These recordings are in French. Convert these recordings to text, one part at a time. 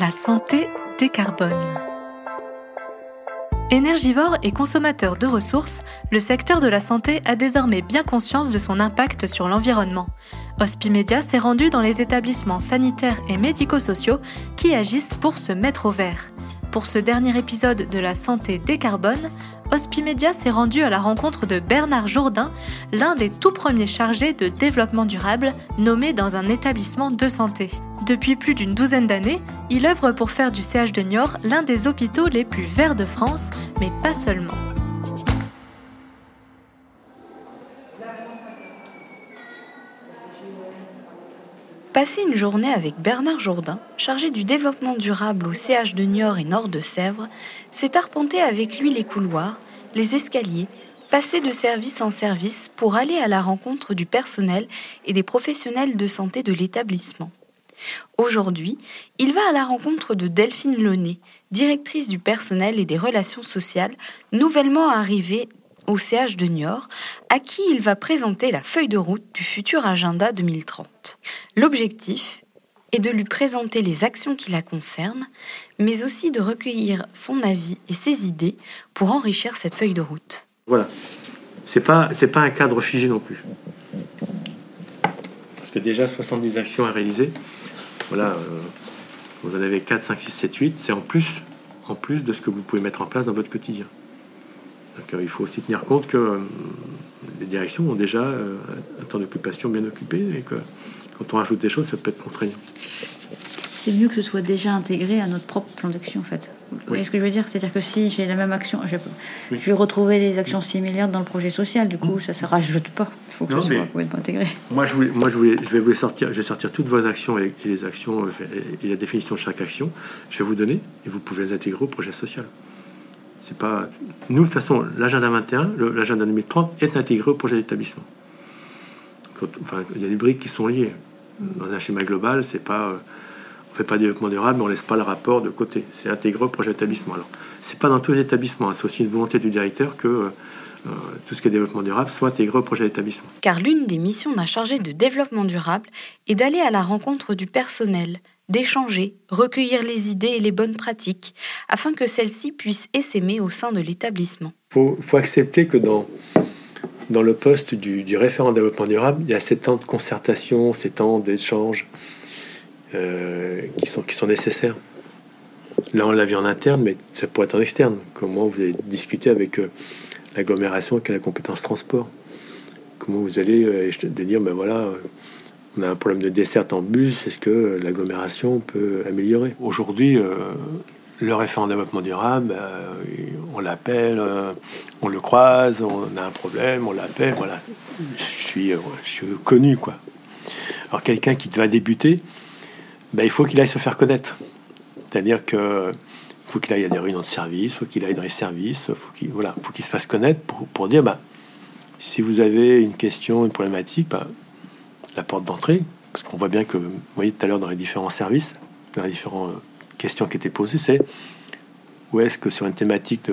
La santé décarbone. Énergivore et consommateur de ressources, le secteur de la santé a désormais bien conscience de son impact sur l'environnement. Hospimedia s'est rendu dans les établissements sanitaires et médico-sociaux qui agissent pour se mettre au vert. Pour ce dernier épisode de la santé décarbone, Hospimedia s'est rendu à la rencontre de Bernard Jourdain, l'un des tout premiers chargés de développement durable nommé dans un établissement de santé. Depuis plus d'une douzaine d'années, il œuvre pour faire du CH de Niort l'un des hôpitaux les plus verts de France, mais pas seulement. Passer une journée avec Bernard Jourdain, chargé du développement durable au CH de Niort et Nord de Sèvres, c'est arpenter avec lui les couloirs, les escaliers, passer de service en service pour aller à la rencontre du personnel et des professionnels de santé de l'établissement. Aujourd'hui, il va à la rencontre de Delphine Launay, directrice du personnel et des relations sociales, nouvellement arrivée au CH de Niort, à qui il va présenter la feuille de route du futur agenda 2030. L'objectif est de lui présenter les actions qui la concernent, mais aussi de recueillir son avis et ses idées pour enrichir cette feuille de route. Voilà. C'est pas, c'est pas un cadre figé non plus. Parce que déjà 70 actions à réaliser. Voilà, euh, vous en avez 4, 5, 6, 7, 8. C'est en plus, en plus de ce que vous pouvez mettre en place dans votre quotidien. Donc, euh, il faut aussi tenir compte que euh, les directions ont déjà un temps d'occupation bien occupé et que quand on rajoute des choses, ça peut être contraignant. C'est mieux que ce soit déjà intégré à notre propre plan d'action, en fait. Vous voyez ce que je veux dire? C'est-à-dire que si j'ai la même action, je, vais retrouver des actions similaires dans le projet social. Du coup, ça ne se rajoute pas. Il faut que ce soit complètement intégré. Moi, je, voulais, moi je, voulais, je vais vous sortir, je vais sortir toutes vos actions et, les actions et la définition de chaque action. Je vais vous donner et vous pouvez les intégrer au projet social. C'est pas nous de toute façon l'agenda 21, l'agenda 2030 est intégré au projet d'établissement. Il y a des briques qui sont liées. Dans un schéma global, c'est pas on fait pas de développement durable, mais on laisse pas le rapport de côté. C'est intégré au projet d'établissement. Alors, c'est pas dans tous les établissements. Hein. C'est aussi une volonté du directeur que euh, euh, tout ce qui est développement durable soit intégré au projet d'établissement. Car l'une des missions d'un chargé de développement durable est d'aller à la rencontre du personnel, d'échanger, recueillir les idées et les bonnes pratiques, afin que celles-ci puissent essaimer au sein de l'établissement. Il faut, accepter que dans, dans le poste du, référent développement durable, il y a ces temps de concertation, ces temps d'échange, euh, qui, sont, qui sont nécessaires. Là, on l'a vu en interne, mais ça pourrait être en externe. Comment vous allez discuter avec euh, l'agglomération qui a la compétence transport? Comment vous allez euh, dire, ben voilà, on a un problème de desserte en bus, est-ce que l'agglomération peut améliorer? Aujourd'hui, le référent développement durable, on l'appelle, on le croise, on a un problème, on l'appelle, voilà. Je suis, je suis connu, quoi. Alors quelqu'un qui va débuter, ben, il faut qu'il aille se faire connaître. C'est-à-dire que faut qu'il aille à des réunions de service, faut qu'il aille dans les services, faut qu'il voilà, faut qu'il se fasse connaître pour, dire bah si vous avez une question, une problématique, bah, la porte d'entrée, parce qu'on voit bien que vous voyez tout à l'heure dans les différents services, dans les différentes questions qui étaient posées, c'est où est-ce que sur une thématique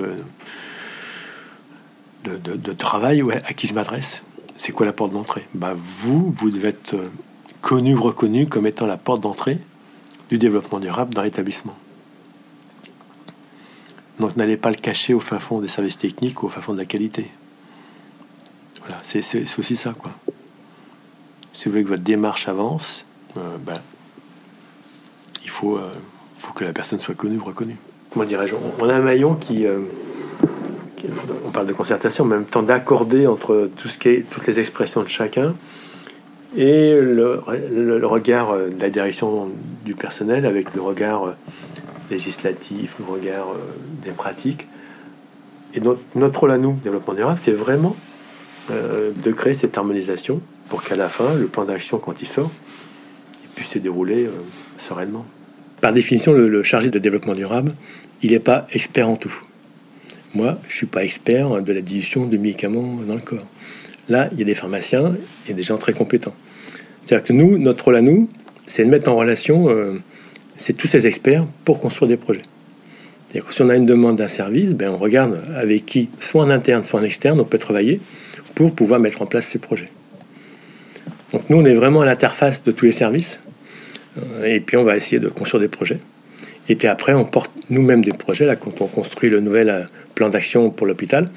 de, travail, ouais, à qui je m'adresse C'est quoi la porte d'entrée? Bah, Vous, vous devez être connu ou reconnu comme étant la porte d'entrée du développement durable dans l'établissement. Donc n'allez pas le cacher au fin fond des services techniques ou au fin fond de la qualité. Voilà, c'est aussi ça, quoi. Si vous voulez que votre démarche avance, euh, ben, il faut, euh, faut que la personne soit connue reconnue. Comment dirais-je On a un maillon qui, euh, On parle de concertation, en même temps d'accorder entre tout ce qui est, toutes les expressions de chacun et le, regard euh, de la direction du personnel avec le regard législatif, le regard des pratiques. Et notre, notre rôle à nous, développement durable, c'est vraiment de créer cette harmonisation pour qu'à la fin, le plan d'action, quand il sort, puisse se dérouler sereinement. Par définition, le, chargé de développement durable, il n'est pas expert en tout. Moi, je ne suis pas expert de la dilution de médicaments dans le corps. Là, il y a des pharmaciens et des gens très compétents. C'est-à-dire que nous, notre rôle à nous, c'est de mettre en relation euh, tous ces experts pour construire des projets. Si on a une demande d'un service, ben on regarde avec qui, soit en interne, soit en externe, on peut travailler pour pouvoir mettre en place ces projets. Donc nous, on est vraiment à l'interface de tous les services, euh, et puis on va essayer de construire des projets. Et puis après, on porte nous-mêmes des projets. Là, quand on construit le nouvel euh, plan d'action pour l'hôpital,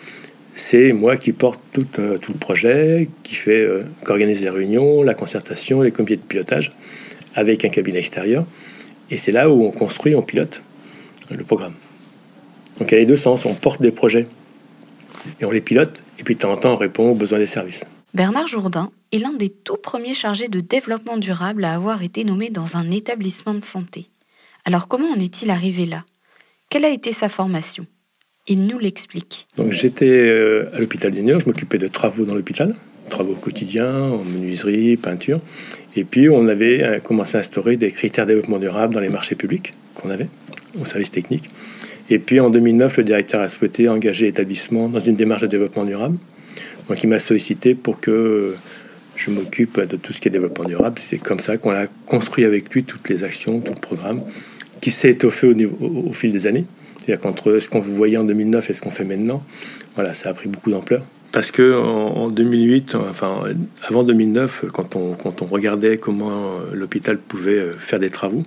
c'est moi qui porte tout, euh, le projet, qui fait, euh, organise les réunions, la concertation, les comités de pilotage avec un cabinet extérieur. Et c'est là où on construit, on pilote le programme. Donc il y a les deux sens, on porte des projets et on les pilote, et puis de temps en temps on répond aux besoins des services. Bernard Jourdain est l'un des tout premiers chargés de développement durable à avoir été nommé dans un établissement de santé. Alors comment en est-il arrivé là? Quelle a été sa formation? Il nous l'explique. J'étais euh, à l'hôpital d'Union, je m'occupais de travaux dans l'hôpital, travaux quotidiens, en menuiserie, peinture. Et puis on avait euh, commencé à instaurer des critères de développement durable dans les marchés publics qu'on avait au service technique. Et puis en 2009, le directeur a souhaité engager l'établissement dans une démarche de développement durable. Donc il m'a sollicité pour que je m'occupe de tout ce qui est développement durable. C'est comme ça qu'on a construit avec lui toutes les actions, tout le programme, qui s'est étoffé au, fil des années. C'est-à-dire qu'entre ce qu'on voyait en 2009 et ce qu'on fait maintenant, voilà, ça a pris beaucoup d'ampleur. Parce que en, 2008, enfin avant 2009, quand on, quand on regardait comment l'hôpital pouvait faire des travaux,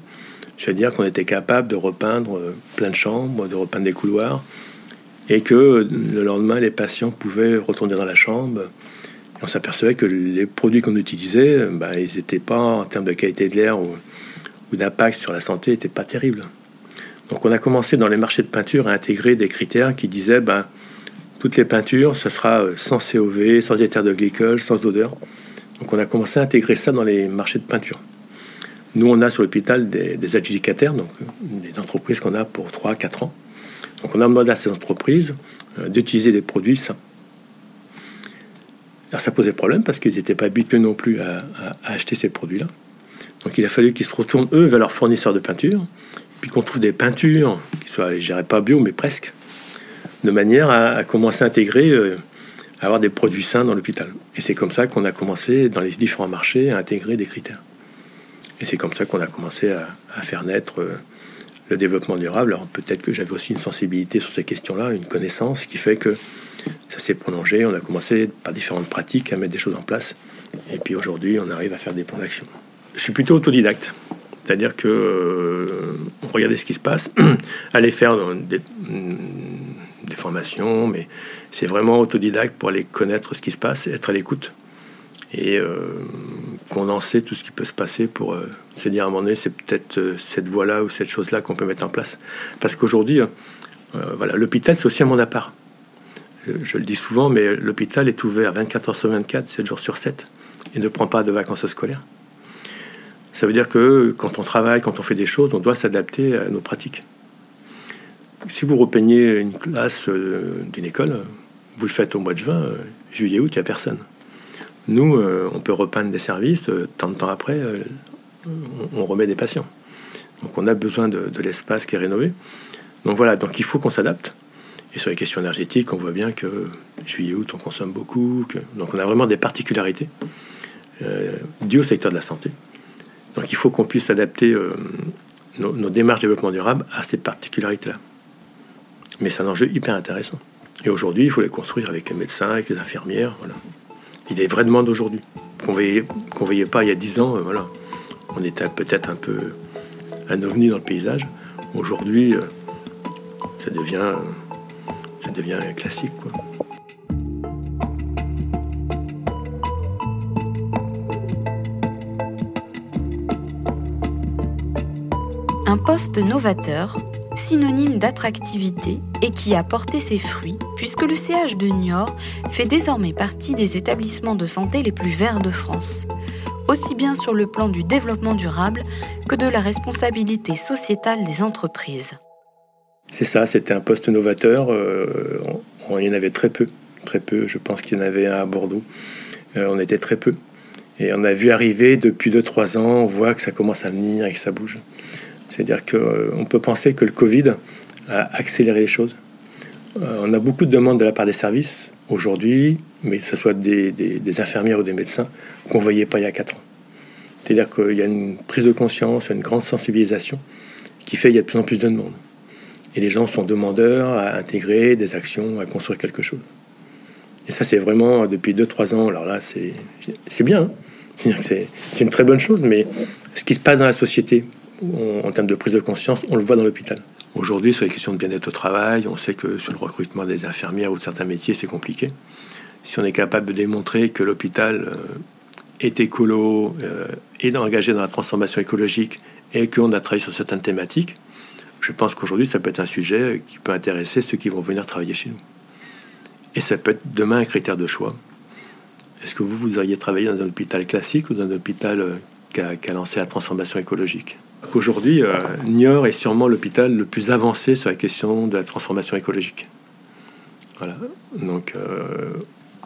je veux dire qu'on était capable de repeindre plein de chambres, de repeindre des couloirs, et que le lendemain, les patients pouvaient retourner dans la chambre. on s'apercevait que les produits qu'on utilisait, bah, ils n'étaient pas, en termes de qualité de l'air ou, d'impact sur la santé, n'étaient pas terribles. Donc on a commencé dans les marchés de peinture à intégrer des critères qui disaient bah, toutes les peintures, ce sera euh, sans COV, sans éther de glycol, sans odeur. Donc on a commencé à intégrer ça dans les marchés de peinture. Nous, on a sur l'hôpital des, adjudicataires, donc des entreprises qu'on a pour 3-4 ans. Donc on a demandé à ces entreprises euh, d'utiliser des produits sains. Alors ça posait problème parce qu'ils n'étaient pas habitués non plus à, acheter ces produits-là. Donc il a fallu qu'ils se retournent, eux, vers leurs fournisseurs de peinture, puis qu'on trouve des peintures qui soient, je pas bio, mais presque, de manière à, commencer à intégrer, euh, à avoir des produits sains dans l'hôpital. Et c'est comme ça qu'on a commencé, dans les différents marchés, à intégrer des critères. Et c'est comme ça qu'on a commencé à, faire naître euh, le développement durable. Alors peut-être que j'avais aussi une sensibilité sur ces questions-là, une connaissance qui fait que ça s'est prolongé. On a commencé par différentes pratiques à mettre des choses en place. Et puis aujourd'hui, on arrive à faire des plans d'action. Je suis plutôt autodidacte. C'est-à-dire que euh, regardez ce qui se passe, aller faire des, des formations, mais c'est vraiment autodidacte pour aller connaître ce qui se passe, être à l'écoute et euh, condenser tout ce qui peut se passer pour euh, se dire à un moment donné, c'est peut-être euh, cette voie-là ou cette chose-là qu'on peut mettre en place. Parce qu'aujourd'hui, voilà, l'hôpital, c'est aussi un monde à part. Je, le dis souvent, mais l'hôpital est ouvert 24 heures sur 24, 7 jours sur 7, et ne prend pas de vacances scolaires. Ça veut dire que quand on travaille, quand on fait des choses, on doit s'adapter à nos pratiques. Si vous repeignez une classe d'une école, vous le faites au mois de juin, juillet, août, il n'y a personne. Nous, euh, on peut repeindre des services, euh, tant de temps après, euh, on, remet des patients. Donc on a besoin de, l'espace qui est rénové. Donc voilà, donc il faut qu'on s'adapte. Et sur les questions énergétiques, on voit bien que juillet-août, on consomme beaucoup. donc on a vraiment des particularités dues au secteur de la santé. Donc il faut qu'on puisse adapter nos, nos, démarches de développement durable à ces particularités-là. Mais c'est un enjeu hyper intéressant. Et aujourd'hui, il faut les construire avec les médecins, avec les infirmières. Voilà il y a des vraies demandes aujourd'hui qu'on ne voyait, qu'on voyait pas il y a dix ans. Euh, voilà. On était peut-être un peu un ovni dans le paysage. Aujourd'hui, euh, ça devient, ça devient classique. Quoi. Un poste novateur synonyme d'attractivité et qui a porté ses fruits, puisque le CH de Niort fait désormais partie des établissements de santé les plus verts de France, aussi bien sur le plan du développement durable que de la responsabilité sociétale des entreprises. C'est ça, c'était un poste novateur, euh, il y en avait très peu, très peu, je pense qu'il y en avait un à Bordeaux, euh, on était très peu. Et on a vu arriver depuis 2-3 ans, on voit que ça commence à venir et que ça bouge. C'est-à-dire qu'on euh, peut penser que le Covid a accéléré les choses. Euh, on a beaucoup de demandes de la part des services aujourd'hui, mais que ce soit des, infirmières ou des médecins, qu'on ne voyait pas il y a 4 ans. C'est-à-dire qu'il y a une prise de conscience, une grande sensibilisation qui fait qu'il y a de plus en plus de demandes. Et les gens sont demandeurs à intégrer des actions, à construire quelque chose. Et ça, c'est vraiment depuis 2-3 ans. Alors là, c'est bien. Hein. C'est une très bonne chose, mais ce qui se passe dans la société, en termes de prise de conscience, on le voit dans l'hôpital. Aujourd'hui, sur les questions de bien-être au travail, on sait que sur le recrutement des infirmières ou de certains métiers, c'est compliqué. Si on est capable de démontrer que l'hôpital euh, est écolo, euh, est engagé dans la transformation écologique et qu'on a travaillé sur certaines thématiques, je pense qu'aujourd'hui, ça peut être un sujet qui peut intéresser ceux qui vont venir travailler chez nous. Et ça peut être demain un critère de choix. Est-ce que vous, vous auriez travaillé dans un hôpital classique ou dans un hôpital euh, qui a, lancé la transformation écologique? Aujourd'hui, euh, Niort est sûrement l'hôpital le plus avancé sur la question de la transformation écologique. Voilà. Donc, euh,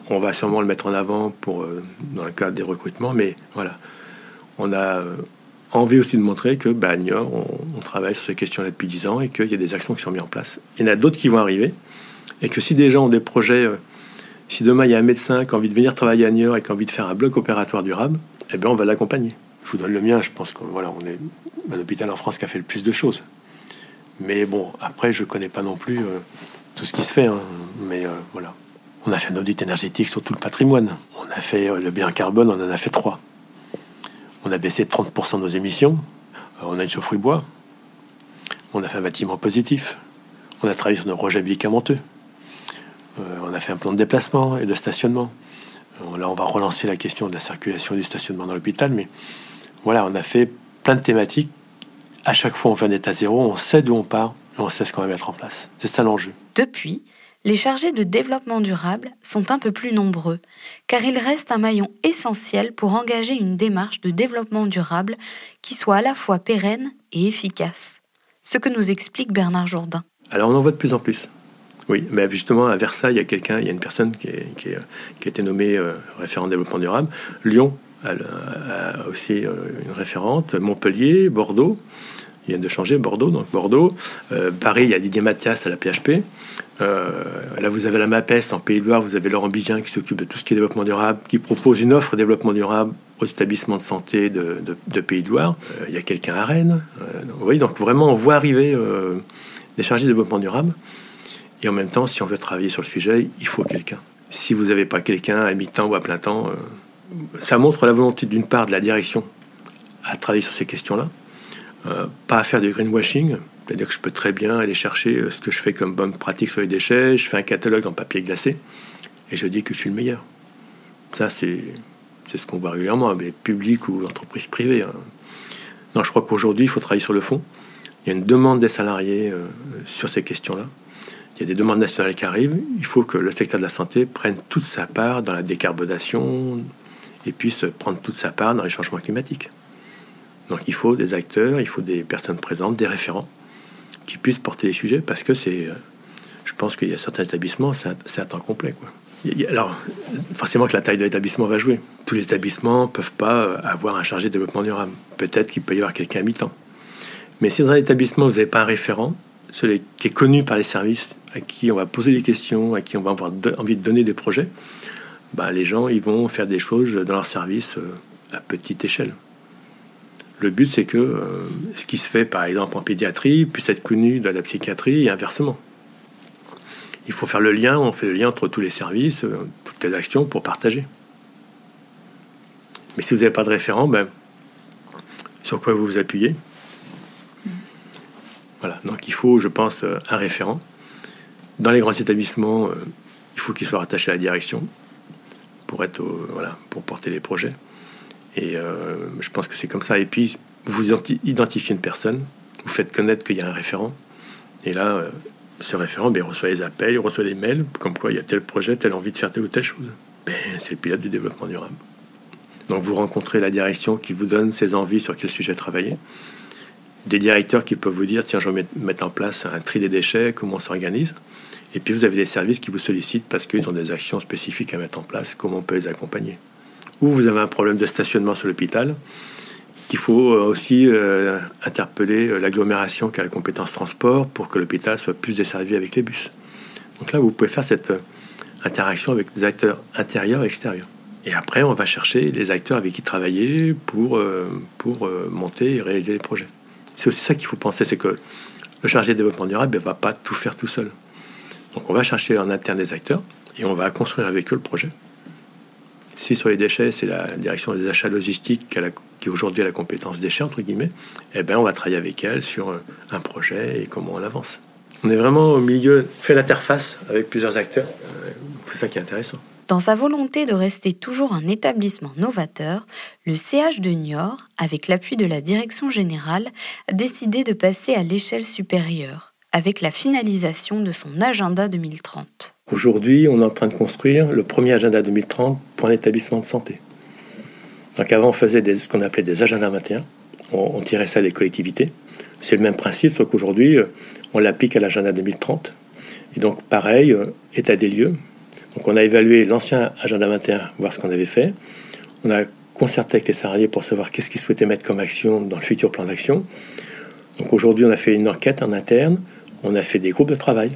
on va sûrement le mettre en avant pour, dans le cadre des recrutements, mais voilà. On a envie aussi de montrer que bah, Niort, on, travaille sur ces questions-là depuis 10 ans et qu'il y a des actions qui sont mises en place. Il y en a d'autres qui vont arriver, et que si des gens ont des projets, euh, si demain il y a un médecin qui a envie de venir travailler à Niort et qui a envie de faire un bloc opératoire durable, eh bien on va l'accompagner. Je vous donne le mien, je pense qu'on voilà, on est un hôpital en France qui a fait le plus de choses. Mais bon, après, je connais pas non plus euh, tout ce qui se fait. Hein. mais euh, voilà. On a fait un audit énergétique sur tout le patrimoine. On a fait le bien carbone, on en a fait trois. On a baissé 30% de nos émissions. on a une chaufferie bois. On a fait un bâtiment positif. On a travaillé sur nos rejets médicamenteux. Euh, on a fait un plan de déplacement et de stationnement. Euh, là, on va relancer la question de la circulation et du stationnement dans l'hôpital. Mais voilà, on a fait plein de thématiques. À chaque fois, on fait un état zéro. On sait d'où on part et on sait ce qu'on va mettre en place. C'est ça l'enjeu. Depuis, les chargés de développement durable sont un peu plus nombreux, car ils restent un maillon essentiel pour engager une démarche de développement durable qui soit à la fois pérenne et efficace. Ce que nous explique Bernard Jourdain. Alors on en voit de plus en plus. Oui, mais justement à Versailles, il y a quelqu'un, il y a une personne qui, qui, a été nommée euh, référent développement durable. Lyon aussi euh, une référente. Montpellier, Bordeaux, ils viennent de changer, Bordeaux, donc Bordeaux. Euh, Paris, il y a Didier Mathias à la PHP. là, vous avez la MAPES en Pays de Loire, vous avez Laurent Bigien qui s'occupe de tout ce qui est développement durable, qui propose une offre de développement durable aux établissements de santé de, Pays de Loire. il y a quelqu'un à Rennes. vous voyez, donc vraiment, on voit arriver des chargés de développement durable. Et en même temps, si on veut travailler sur le sujet, il faut quelqu'un. Si vous n'avez pas quelqu'un à mi-temps ou à plein temps, euh, ça montre la volonté d'une part de la direction à travailler sur ces questions-là, euh, pas à faire du greenwashing, c'est-à-dire que je peux très bien aller chercher euh, ce que je fais comme bonne pratique sur les déchets, je fais un catalogue en papier glacé, et je dis que je suis le meilleur. Ça, c'est, ce qu'on voit régulièrement, mais public ou entreprise privée. Hein. Non, je crois qu'aujourd'hui, il faut travailler sur le fond. Il y a une demande des salariés sur ces questions-là il y a des demandes nationales qui arrivent, il faut que le secteur de la santé prenne toute sa part dans la décarbonation et puisse prendre toute sa part dans les changements climatiques. Donc il faut des acteurs, il faut des personnes présentes, des référents qui puissent porter les sujets parce que c'est, euh, je pense qu'il y a certains établissements, c'est à temps complet. Quoi. Alors, forcément que la taille de l'établissement va jouer. Tous les établissements ne peuvent pas euh, avoir un chargé de développement durable. Peut-être qu'il peut y avoir quelqu'un à mi-temps. Mais si dans un établissement, vous n'avez pas un référent, celui qui est connu par les services, à qui on va poser des questions, à qui on va avoir envie de donner des projets, bah, les gens ils vont faire des choses dans leur service euh, à petite échelle. Le but, c'est que euh, ce qui se fait, par exemple, en pédiatrie, puisse être connu dans la psychiatrie et inversement. Il faut faire le lien, on fait le lien entre tous les services, euh, toutes les actions pour partager. Mais si vous n'avez pas de référent, ben, sur quoi vous vous appuyez? Voilà, donc il faut, je pense, un référent dans les grands établissements, il faut qu'ils soient rattachés à la direction pour être voilà pour porter les projets. Et euh, je pense que c'est comme ça. Et puis vous identifiez une personne, vous faites connaître qu'il y a un référent. Et là, euh, ce référent, ben, reçoit les appels, il reçoit les mails, comme quoi il y a tel projet, telle envie de faire telle ou telle chose. Ben, c'est le pilote du développement durable. Donc vous rencontrez la direction qui vous donne ses envies sur quel sujet travailler. Des directeurs qui peuvent vous dire, tiens, je vais mettre en place un tri des déchets, comment on s'organise. Et puis vous avez des services qui vous sollicitent parce qu'ils ont des actions spécifiques à mettre en place, comment on peut les accompagner. Ou vous avez un problème de stationnement sur l'hôpital, qu'il faut euh, aussi euh, interpeller euh, l'agglomération qui a la compétence transport pour que l'hôpital soit plus desservi avec les bus. Donc là, vous pouvez faire cette interaction avec des acteurs intérieurs et extérieurs. Et après, on va chercher les acteurs avec qui travailler pour, pour monter et réaliser les projets. C'est aussi ça qu'il faut penser, c'est que le chargé de développement durable ne va pas tout faire tout seul. Donc on va chercher en interne des acteurs et on va construire avec eux le projet. Si sur les déchets, c'est la direction des achats logistiques qui la qui aujourd'hui a la compétence déchets, entre guillemets, eh ben, on va travailler avec elle sur euh, un projet et comment on avance. On est vraiment au milieu, fait l'interface avec plusieurs acteurs. Euh, c'est ça qui est intéressant. Dans sa volonté de rester toujours un établissement novateur, le CH de Niort, avec l'appui de la direction générale, a décidé de passer à l'échelle supérieure, avec la finalisation de son agenda 2030. Aujourd'hui, on est en train de construire le premier agenda 2030 pour un établissement de santé. Donc avant, on faisait ce qu'on appelait des agendas 21. On, tirait ça des collectivités. C'est le même principe, sauf qu'aujourd'hui, euh, on l'applique à l'agenda 2030. Et donc, pareil, euh, état des lieux. Donc, on a évalué l'ancien agenda 21, voir ce qu'on avait fait. On a concerté avec les salariés pour savoir qu'est-ce qu'ils souhaitaient mettre comme action dans le futur plan d'action. Donc, aujourd'hui, on a fait une enquête en interne. On a fait des groupes de travail.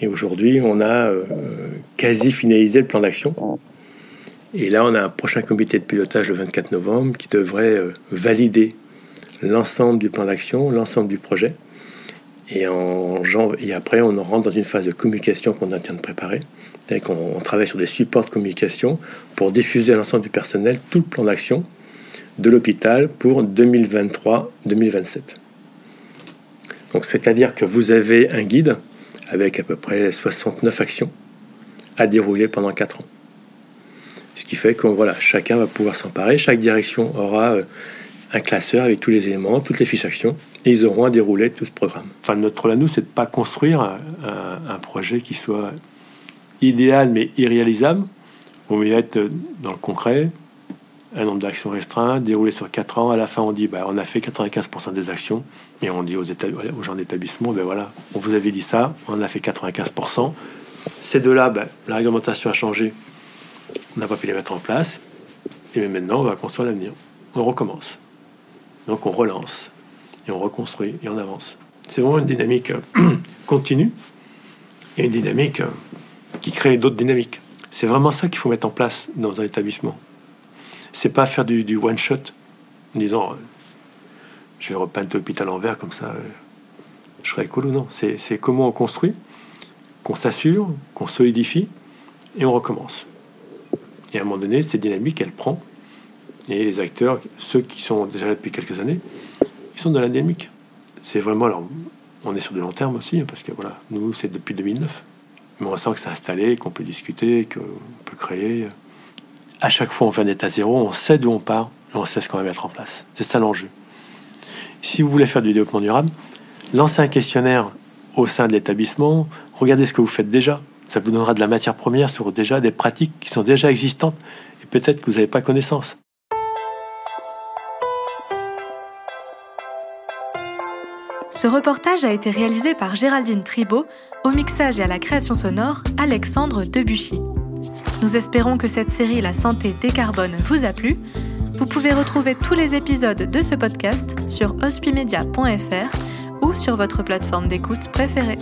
Et aujourd'hui, on a euh, quasi finalisé le plan d'action. Et là, on a un prochain comité de pilotage le 24 novembre qui devrait euh, valider l'ensemble du plan d'action, l'ensemble du projet. Et, en, après, on rentre dans une phase de communication qu'on est en train de préparer. Et on travaille sur des supports de communication pour diffuser à l'ensemble du personnel tout le plan d'action de l'hôpital pour 2023-2027. Donc, c'est-à-dire que vous avez un guide avec à peu près 69 actions à dérouler pendant 4 ans. Ce qui fait que voilà, chacun va pouvoir s'emparer, chaque direction aura euh, un classeur avec tous les éléments, toutes les fiches actions, et ils auront à dérouler tout ce programme. Enfin, notre à nous, c'est de ne pas construire un, projet qui soit idéal mais irréalisable. On va être dans le concret, un nombre d'actions restreint, déroulé sur 4 ans. À la fin, on dit bah, on a fait 95% des actions. Et on dit aux, aux gens d'établissement ben voilà, on vous avait dit ça, on a fait 95%. Ces deux-là, ben, la réglementation a changé, on n'a pas pu les mettre en place. Et maintenant, on va construire l'avenir. On recommence. Donc on relance, et on reconstruit, et on avance. C'est vraiment une dynamique euh, continue, et une dynamique euh, qui crée d'autres dynamiques. C'est vraiment ça qu'il faut mettre en place dans un établissement. C'est pas faire du, one shot en disant euh, je vais repeindre l'hôpital en vert comme ça, je serai écolo. Non, c'est comment on construit, qu'on s'assure, qu'on solidifie, et on recommence. Et à un moment donné, cette dynamique, elle prend. Et les acteurs, ceux qui sont déjà là depuis quelques années, ils sont dans la dynamique. C'est vraiment, alors, on est sur du long terme aussi, parce que voilà, nous, c'est depuis 2009. Mais on sent que c'est installé, qu'on peut discuter, qu'on peut créer. À chaque fois, on fait un état zéro, on sait d'où on part, et on sait ce qu'on va mettre en place. C'est ça l'enjeu. Si vous voulez faire du développement durable, lancez un questionnaire au sein de l'établissement, regardez ce que vous faites déjà, ça vous donnera de la matière première sur déjà des pratiques qui sont déjà existantes et peut-être que vous n'avez pas connaissance. Ce reportage a été réalisé par Géraldine Tribault, au mixage et à la création sonore, Alexandre Debuchy. Nous espérons que cette série La santé décarbone vous a plu. Vous pouvez retrouver tous les épisodes de ce podcast sur hospimedia.fr ou sur votre plateforme d'écoute préférée.